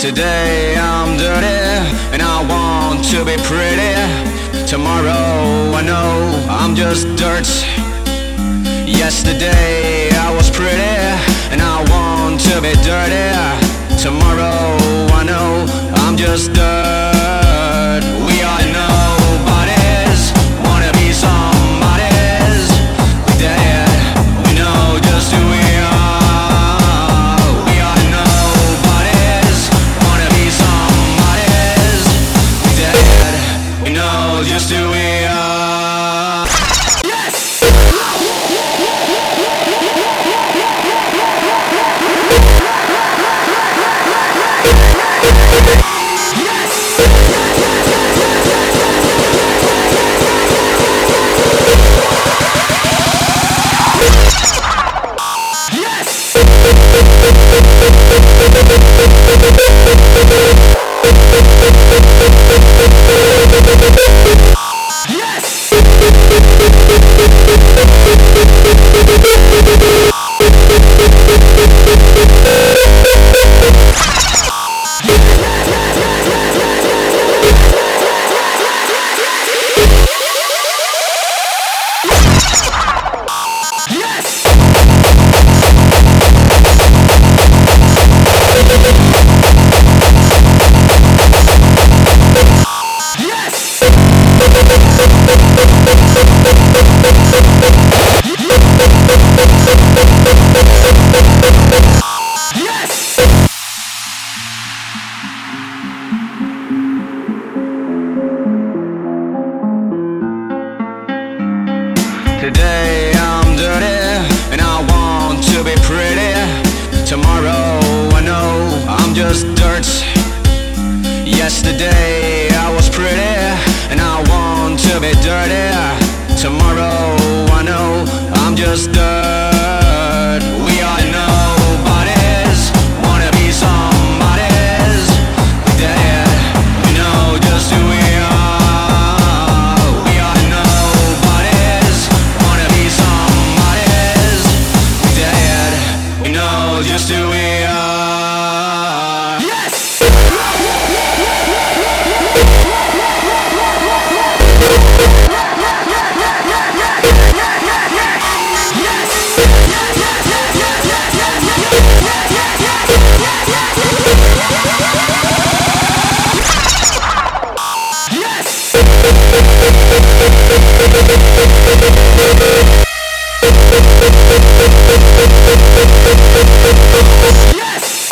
Today I'm dirty and I want to be pretty. Tomorrow I know I'm just dirt. Yesterday I was pretty and I want to be dirty. Tomorrow I know I'm just dirt. Who we are. Today I'm dirty and I want to be pretty. Tomorrow I know I'm just dirt. Yesterday I was pretty and I want to be dirty. Tomorrow I know I'm just dirt. Yes!